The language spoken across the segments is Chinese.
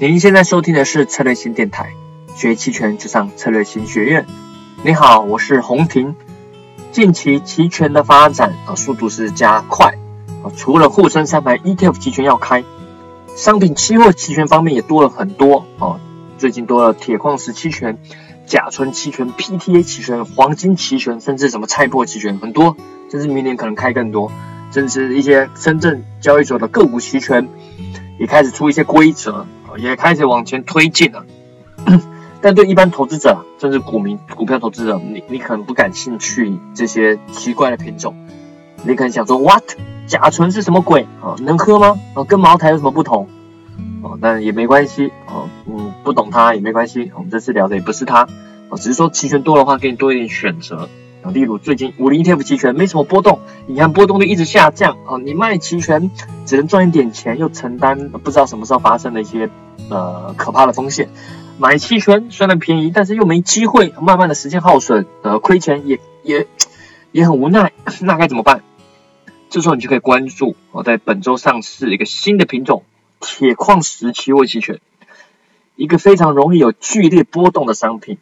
您现在收听的是策略型电台，学期权就上策略型学院。你好，我是洪婷。近期期权的发展啊，速度是加快啊。除了沪深三百 ETF 期权要开，商品期货期权方面也多了很多啊。最近多了铁矿石期权、甲醇期权、PTA 期权、黄金期权，甚至什么菜粕期权，很多。甚至明年可能开更多，甚至一些深圳交易所的个股期权也开始出一些规则，也开始往前推进了。但对一般投资者，甚至股民、股票投资者，你你可能不感兴趣这些奇怪的品种，你可能想说，what？甲醇是什么鬼？啊，能喝吗？啊，跟茅台有什么不同？哦，那也没关系，哦，嗯，不懂它也没关系，我们这次聊的也不是它，哦，只是说期权多的话，给你多一点选择。例如最近五零 ETF 期权没什么波动，你看波动率一直下降啊，你卖期权只能赚一点钱，又承担不知道什么时候发生的一些呃可怕的风险。买期权虽然便宜，但是又没机会，慢慢的时间耗损，呃，亏钱也也也很无奈，那该怎么办？这时候你就可以关注我在本周上市一个新的品种——铁矿石期货期权，一个非常容易有剧烈波动的商品。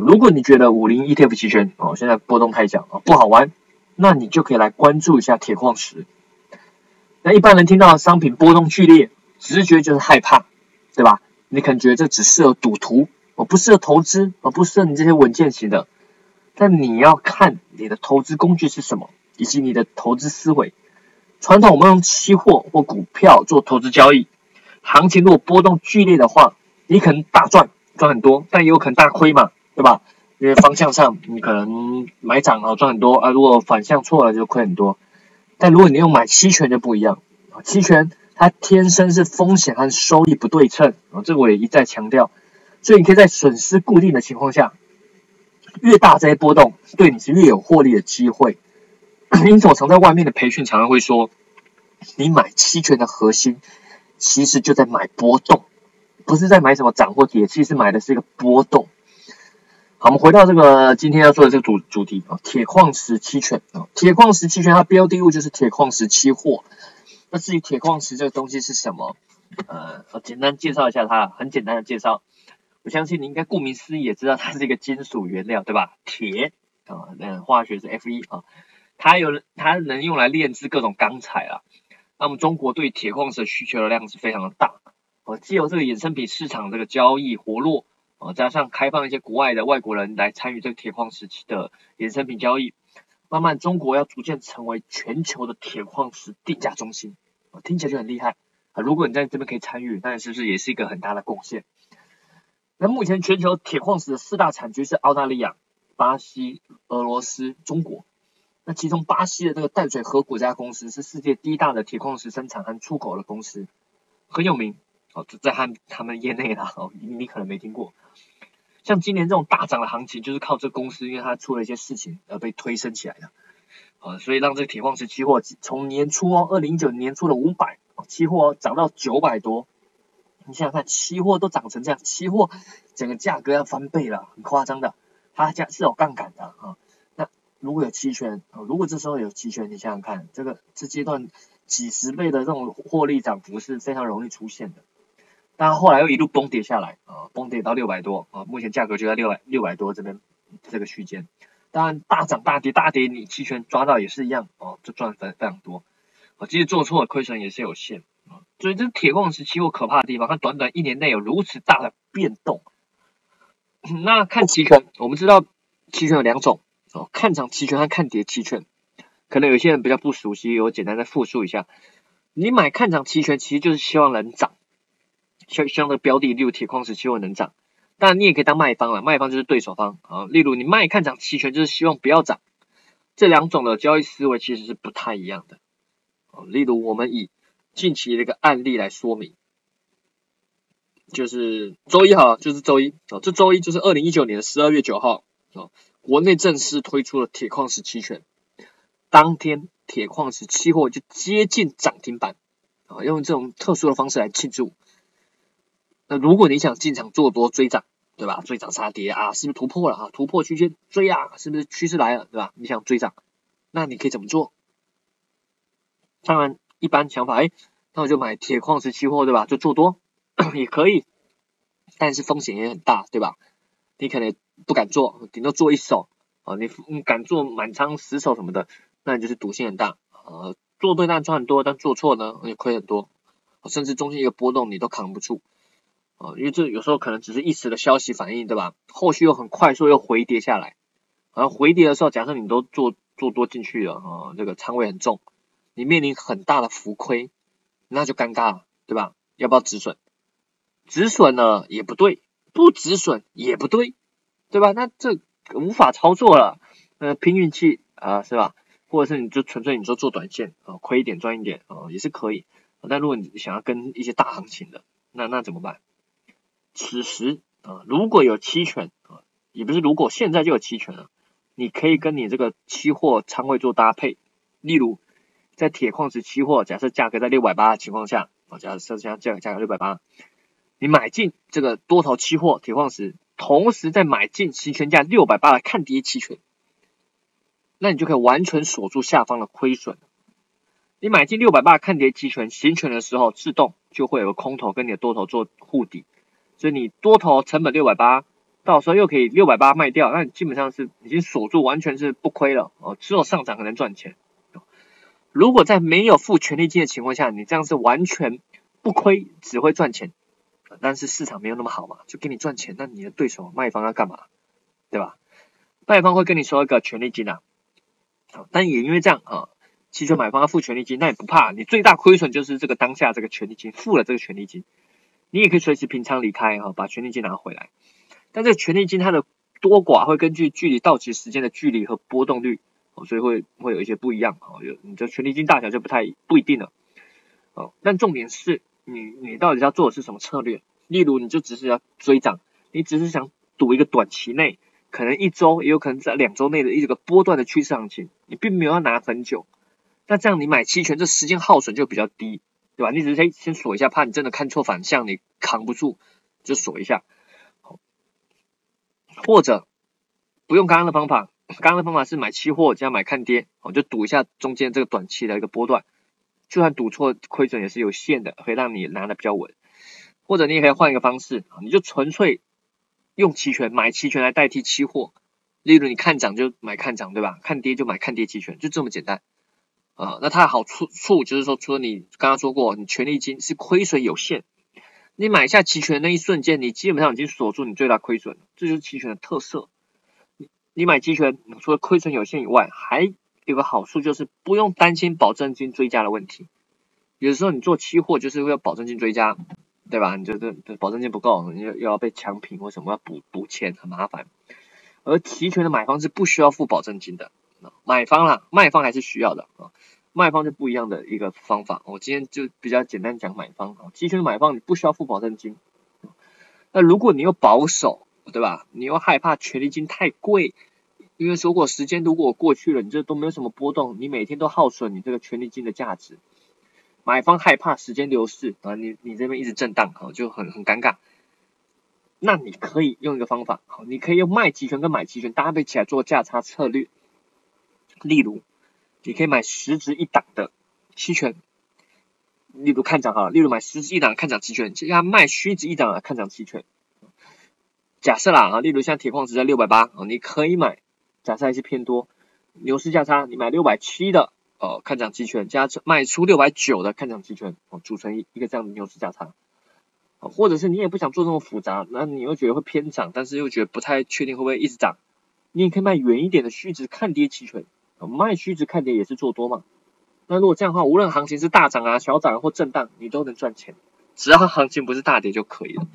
如果你觉得五零 ETF 期权哦现在波动太小啊不好玩，那你就可以来关注一下铁矿石。那一般人听到商品波动剧烈，直觉就是害怕，对吧？你可能觉得这只适合赌徒，我不适合投资，我不适合你这些稳健型的。但你要看你的投资工具是什么，以及你的投资思维。传统我们用期货或股票做投资交易，行情如果波动剧烈的话，你可能大赚赚很多，但也有可能大亏嘛。对吧？因为方向上你可能买涨了赚很多啊，如果反向错了就亏很多。但如果你用买期权就不一样，期权它天生是风险和收益不对称啊，这个我也一再强调。所以你可以在损失固定的情况下，越大这些波动对你是越有获利的机会。因此我常在外面的培训常常会说，你买期权的核心其实就在买波动，不是在买什么涨或跌，其实买的是一个波动。我们回到这个今天要做的这个主主题啊，铁矿石期权啊，铁矿石期权它标的物就是铁矿石期货。那至于铁矿石这个东西是什么，呃，我简单介绍一下它，很简单的介绍。我相信你应该顾名思义也知道它是一个金属原料，对吧？铁啊，那化学是 Fe 啊，它有它能用来炼制各种钢材啊。那么中国对铁矿石的需求的量是非常的大，哦，既有这个衍生品市场这个交易活络。加上开放一些国外的外国人来参与这个铁矿石的衍生品交易，慢慢中国要逐渐成为全球的铁矿石定价中心。听起来就很厉害啊！如果你在这边可以参与，那是不是也是一个很大的贡献？那目前全球铁矿石的四大产区是澳大利亚、巴西、俄罗斯、中国。那其中巴西的这个淡水河谷这家公司是世界第一大的铁矿石生产和出口的公司，很有名。哦，在他他们业内啦，哦，你可能没听过。像今年这种大涨的行情，就是靠这公司，因为它出了一些事情而被推升起来的。啊，所以让这个铁矿石期货从年初哦，二零一九年初的五百，期货涨到九百多。你想想看，期货都涨成这样，期货整个价格要翻倍了，很夸张的。它价是有杠杆的啊。那如果有期权，如果这时候有期权，你想想看，这个这阶段几十倍的这种获利涨幅是非常容易出现的。但后来又一路崩跌下来啊，崩跌到六百多啊，目前价格就在六百六百多这边这个区间。当然大涨大跌大跌，你期权抓到也是一样哦，就赚非非常多啊。即使做错了，亏损也是有限啊。所以这铁矿石期货可怕的地方，它短短一年内有如此大的变动。那看期权，我们知道期权有两种哦，看涨期权和看跌期权。可能有些人比较不熟悉，我简单再复述一下。你买看涨期权，其实就是希望能涨。希希望的标的，例如铁矿石期货能涨，当然你也可以当卖方了，卖方就是对手方啊。例如你卖看涨期权，就是希望不要涨，这两种的交易思维其实是不太一样的。例如我们以近期的一个案例来说明，就是周一哈，就是周一啊，这周一就是二零一九年十二月九号啊，国内正式推出了铁矿石期权，当天铁矿石期货就接近涨停板啊，用这种特殊的方式来庆祝。那如果你想进场做多追涨，对吧？追涨杀跌啊，是不是突破了啊？突破区间追啊，是不是趋势来了，对吧？你想追涨，那你可以怎么做？当然，一般想法，哎，那我就买铁矿石期货，对吧？就做多也可以但是风险也很大，对吧？你可能不敢做，顶多做一手啊，你你敢做满仓十手什么的，那你就是赌性很大啊。做对但赚很多，但做错呢你亏很多，甚至中间一个波动你都扛不住啊，因为这有时候可能只是一时的消息反应，对吧？后续又很快速又回跌下来，然后回跌的时候，假设你都做做多进去了啊，这个仓位很重，你面临很大的浮亏，那就尴尬了，对吧？要不要止损？止损呢也不对，不止损也不对，对吧？那这无法操作了，呃，拼运气啊，是吧？或者是你就纯粹你说做短线啊，亏一点赚一点啊，也是可以。但如果你想要跟一些大行情的，那那怎么办？此时啊，如果有期权啊，也不是如果现在就有期权了，你可以跟你这个期货仓位做搭配。例如在铁矿石期货，假设价格在六百八的情况下啊，假设现在价价格六百八，你买进这个多头期货铁矿石，同时再买进期权价六百八的看跌期权。那你就可以完全锁住下方的亏损。你买进六百八看跌期权行权的时候，自动就会有个空头跟你的多头做护底，所以你多头成本六百八，到时候又可以六百八卖掉，那你基本上是已经锁住，完全是不亏了哦，只有上涨可能赚钱。如果在没有付权利金的情况下，你这样是完全不亏，只会赚钱。但是市场没有那么好嘛，就给你赚钱，那你的对手卖方要干嘛？对吧？卖方会跟你说一个权利金啊。但也因为这样啊，期权买方要付权利金，那也不怕，你最大亏损就是这个当下这个权利金付了这个权利金，你也可以随时平仓离开哈，把权利金拿回来。但这权利金它的多寡会根据距离到期时间的距离和波动率，所以会会有一些不一样哦，有你这权利金大小就不太不一定了哦。但重点是你你到底要做的是什么策略？例如你就只是要追涨，你只是想赌一个短期内。可能一周，也有可能在两周内的一个波段的趋势行情，你并没有要拿很久，那这样你买期权，这时间耗损就比较低，对吧？你只是先先锁一下，怕你真的看错反向，你扛不住，就锁一下。或者不用刚刚的方法，刚刚的方法是买期货加买看跌，我就赌一下中间这个短期的一个波段，就算赌错，亏损也是有限的，可以让你拿的比较稳。或者你也可以换一个方式，你就纯粹。用期权买期权来代替期货，例如你看涨就买看涨，对吧？看跌就买看跌期权，就这么简单啊。那它的好处处就是说，除了你刚刚说过，你权利金是亏损有限，你买下期权那一瞬间，你基本上已经锁住你最大亏损，这就是期权的特色。你你买期权，除了亏损有限以外，还有个好处就是不用担心保证金追加的问题。有时候你做期货就是为了保证金追加。对吧？你就这保证金不够，你又又要被强平或什么要补补钱，很麻烦。而期权的买方是不需要付保证金的，买方啦，卖方还是需要的啊。卖方是不一样的一个方法。我今天就比较简单讲买方啊，期权买方你不需要付保证金。那如果你又保守，对吧？你又害怕权利金太贵，因为如果时间如果过去了，你这都没有什么波动，你每天都耗损你这个权利金的价值。买方害怕时间流逝啊，你你这边一直震荡，啊就很很尴尬。那你可以用一个方法，好，你可以用卖期权跟买期权搭配起来做价差策略。例如，你可以买十值一档的期权，例如看涨哈，例如买十值一档看涨期权，其他卖虚值一档的看涨期权。假设啦啊，例如像铁矿石在六百八啊，你可以买，假设还是偏多，牛市价差，你买六百七的。哦，看涨期权加卖出六百九的看涨期权，哦，组成一一个这样的牛市价差，或者是你也不想做这么复杂，那你又觉得会偏涨，但是又觉得不太确定会不会一直涨，你也可以卖远一点的虚值看跌期权，卖虚值看跌也是做多嘛。那如果这样的话，无论行情是大涨啊、小涨或震荡，你都能赚钱，只要行情不是大跌就可以了。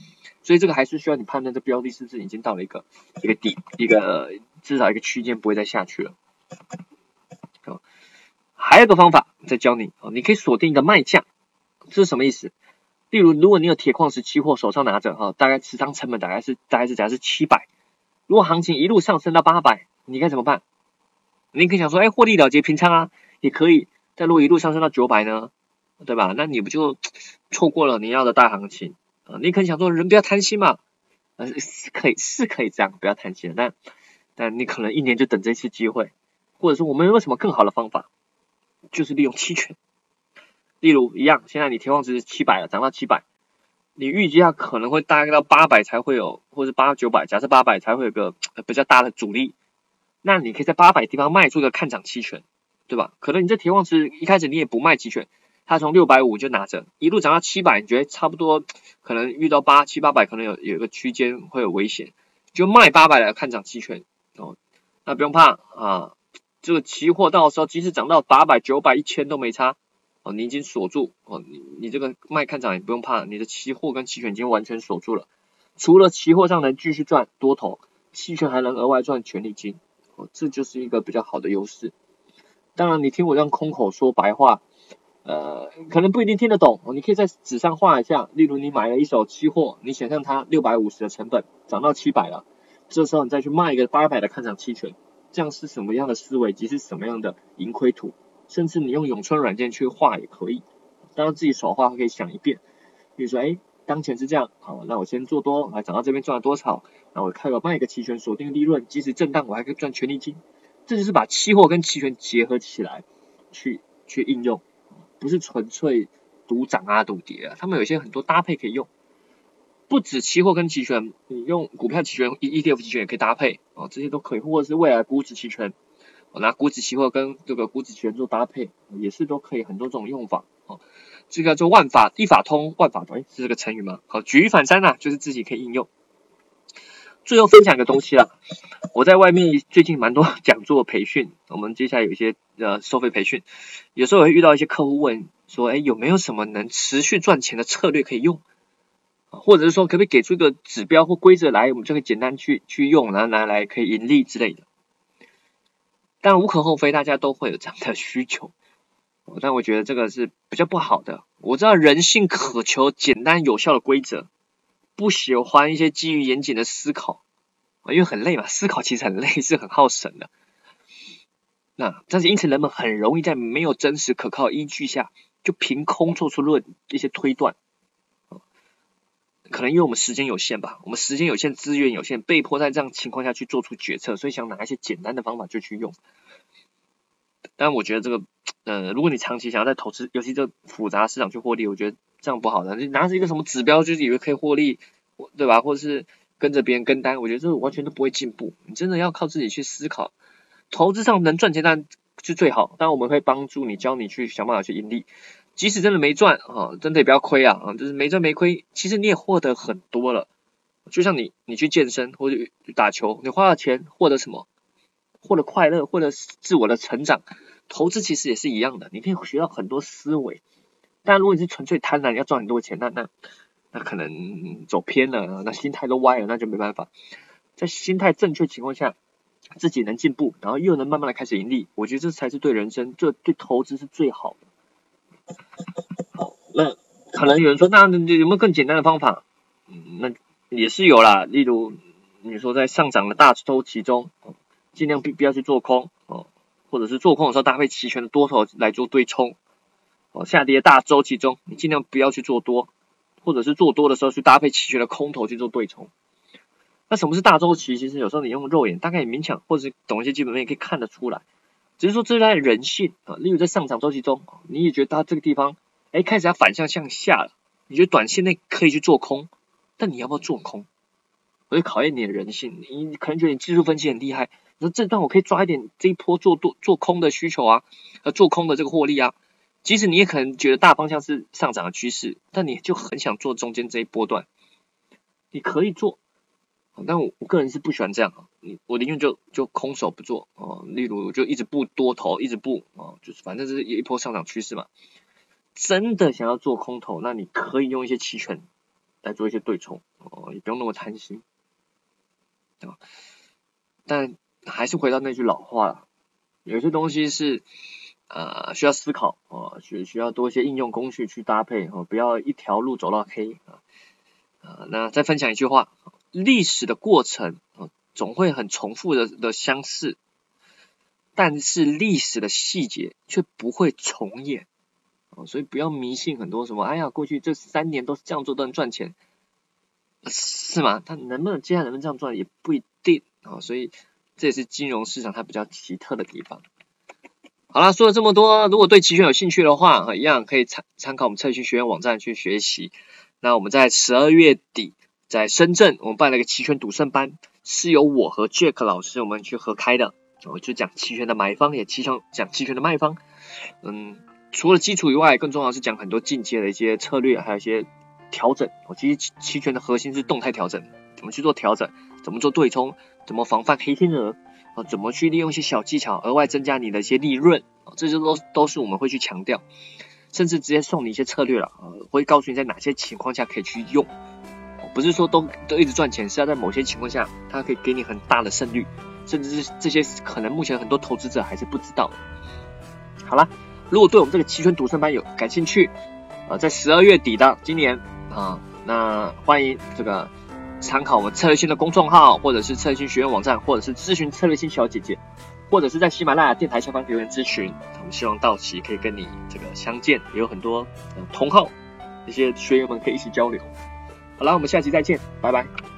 所以这个还是需要你判断这标的是不是已经到了一个一个底，一个至少一个区间不会再下去了。还有个方法再教你哦，你可以锁定一个卖价，这是什么意思？例如，如果你有铁矿石期货手上拿着哈，大概持仓成本大概是大概是假设是七百，如果行情一路上升到八百，你该怎么办？你可以想说，哎，获利了结平仓啊，也可以。但如果一路上升到九百呢，对吧？那你不就错过了你要的大行情啊？你可以想说，人不要贪心嘛，呃，是可以是可以这样，不要贪心，但但你可能一年就等这次机会，或者说我们有什么更好的方法？就是利用期权，例如一样，现在你天望值是七百了，涨到七百，你预计它可能会大概到八百才会有，或者八九百，假设八百才会有个比较大的阻力，那你可以在八百地方卖出一个看涨期权，对吧？可能你这铁矿石一开始你也不卖期权，它从六百五就拿着，一路涨到七百，你觉得差不多，可能遇到八七八百可能有有一个区间会有危险，就卖八百来看涨期权哦，那不用怕啊，这个期货到时候即使涨到八百九百一千都没差。哦，你已经锁住哦，你你这个卖看涨也不用怕，你的期货跟期权已经完全锁住了。除了期货上能继续赚多头，期权还能额外赚权利金，这就是一个比较好的优势。当然，你听我这样空口说白话，呃，可能不一定听得懂。你可以在纸上画一下，例如你买了一手期货，你想象它六百五十的成本涨到七百了，这时候你再去卖一个八百的看涨期权，这样是什么样的思维，即是什么样的盈亏图？甚至你用咏春软件去画也可以，当然自己手画可以想一遍。比如说，哎，当前是这样，好，那我先做多，来涨到这边赚了多少？那我开个卖一个期权锁定利润，即使震荡我还可以赚权利金。这就是把期货跟期权结合起来去去应用，不是纯粹赌涨啊赌跌啊，他们有些很多搭配可以用。不止期货跟期权，你用股票期权、E ETF 期权也可以搭配哦，这些都可以，或者是未来估值期权。我拿股指期货跟这个股指期权做搭配，也是都可以很多种用法哦。这个叫做万法一法通，万法通，是这个成语吗？好，举一反三呐，就是自己可以应用。最后分享一个东西啊，我在外面最近蛮多讲座培训，我们接下来有一些呃收费培训，有时候会遇到一些客户问说，哎，有没有什么能持续赚钱的策略可以用？或者是说，可不可以给出一个指标或规则来，我们就可以简单去去用，然后拿来可以盈利之类的。但无可厚非，大家都会有这样的需求，但我觉得这个是比较不好的。我知道人性渴求简单有效的规则，不喜欢一些基于严谨的思考，因为很累嘛，思考其实很累，是很耗神的。那但是因此人们很容易在没有真实可靠依据下，就凭空做出论一些推断。可能因为我们时间有限吧，我们时间有限，资源有限，被迫在这样情况下去做出决策，所以想拿一些简单的方法就去用。但我觉得这个，呃，如果你长期想要在投资，尤其这复杂市场去获利，我觉得这样不好的。你拿着一个什么指标，就是以为可以获利，对吧？或者是跟着别人跟单，我觉得这完全都不会进步。你真的要靠自己去思考，投资上能赚钱，但是最好。但我们会帮助你，教你去想办法去盈利。即使真的没赚啊，真的也不要亏啊啊，就是没赚没亏，其实你也获得很多了。就像你，你去健身或者打球，你花了钱获得什么？获得快乐，获得自我的成长。投资其实也是一样的，你可以学到很多思维。但如果你是纯粹贪婪，要赚很多钱，那那那可能走偏了，那心态都歪了，那就没办法。在心态正确情况下，自己能进步，然后又能慢慢的开始盈利，我觉得这才是对人生，这对投资是最好的。好，那可能有人说，那有没有更简单的方法？嗯，那也是有啦。例如，你说在上涨的大周期中，尽量不不要去做空，或者是做空的时候搭配期权的多头来做对冲。哦，下跌大周期中，你尽量不要去做多，或者是做多的时候去搭配期权的空头去做对冲。那什么是大周期？其实有时候你用肉眼大概也勉强，或者是懂一些基本面可以看得出来。只是说这是它的人性啊，例如在上涨周期中，你也觉得它这个地方，哎，开始要反向向下了，你觉得短线内可以去做空，但你要不要做空？我就考验你的人性，你可能觉得你技术分析很厉害，那这段我可以抓一点这一波做多做空的需求啊，呃，做空的这个获利啊，即使你也可能觉得大方向是上涨的趋势，但你就很想做中间这一波段，你可以做。但我我个人是不喜欢这样啊，我宁愿就就空手不做哦，例如就一直不多头，一直不啊，就是反正是一波上涨趋势嘛。真的想要做空头，那你可以用一些期权来做一些对冲哦，也不用那么贪心啊。但还是回到那句老话了，有些东西是呃需要思考啊，需需要多一些应用工具去搭配哦，不要一条路走到黑啊啊。那再分享一句话。历史的过程啊，总会很重复的的相似，但是历史的细节却不会重演啊，所以不要迷信很多什么，哎呀，过去这三年都是这样做都能赚钱，是吗？他能不能接下来能不能这样赚也不一定啊，所以这也是金融市场它比较奇特的地方。好了，说了这么多，如果对期权有兴趣的话，一样可以参参考我们测讯学院网站去学习。那我们在十二月底在深圳，我们办了一个期权赌圣班，是由我和 Jack 老师我们去合开的，我就讲期权的买方，也期权讲期权的卖方。嗯，除了基础以外，更重要是讲很多进阶的一些策略，还有一些调整。我其实期权的核心是动态调整，怎么去做调整，怎么做对冲，怎么防范黑天鹅，啊，怎么去利用一些小技巧，额外增加你的一些利润，这些都都是我们会去强调，甚至直接送你一些策略了，啊，会告诉你在哪些情况下可以去用，不是说都都一直赚钱，是要在某些情况下，它可以给你很大的胜率，甚至是这些可能目前很多投资者还是不知道。好了，如果对我们这个期权赌圣班有感兴趣，呃，在十二月底的今年啊，那欢迎这个参考我们策略性的公众号，或者是策略性学院网站，或者是咨询策略性小姐姐，或者是在喜马拉雅电台下方留言咨询。我们希望到期可以跟你这个相见，也有很多同号一些学员们可以一起交流。好了，我们下期再见，拜拜。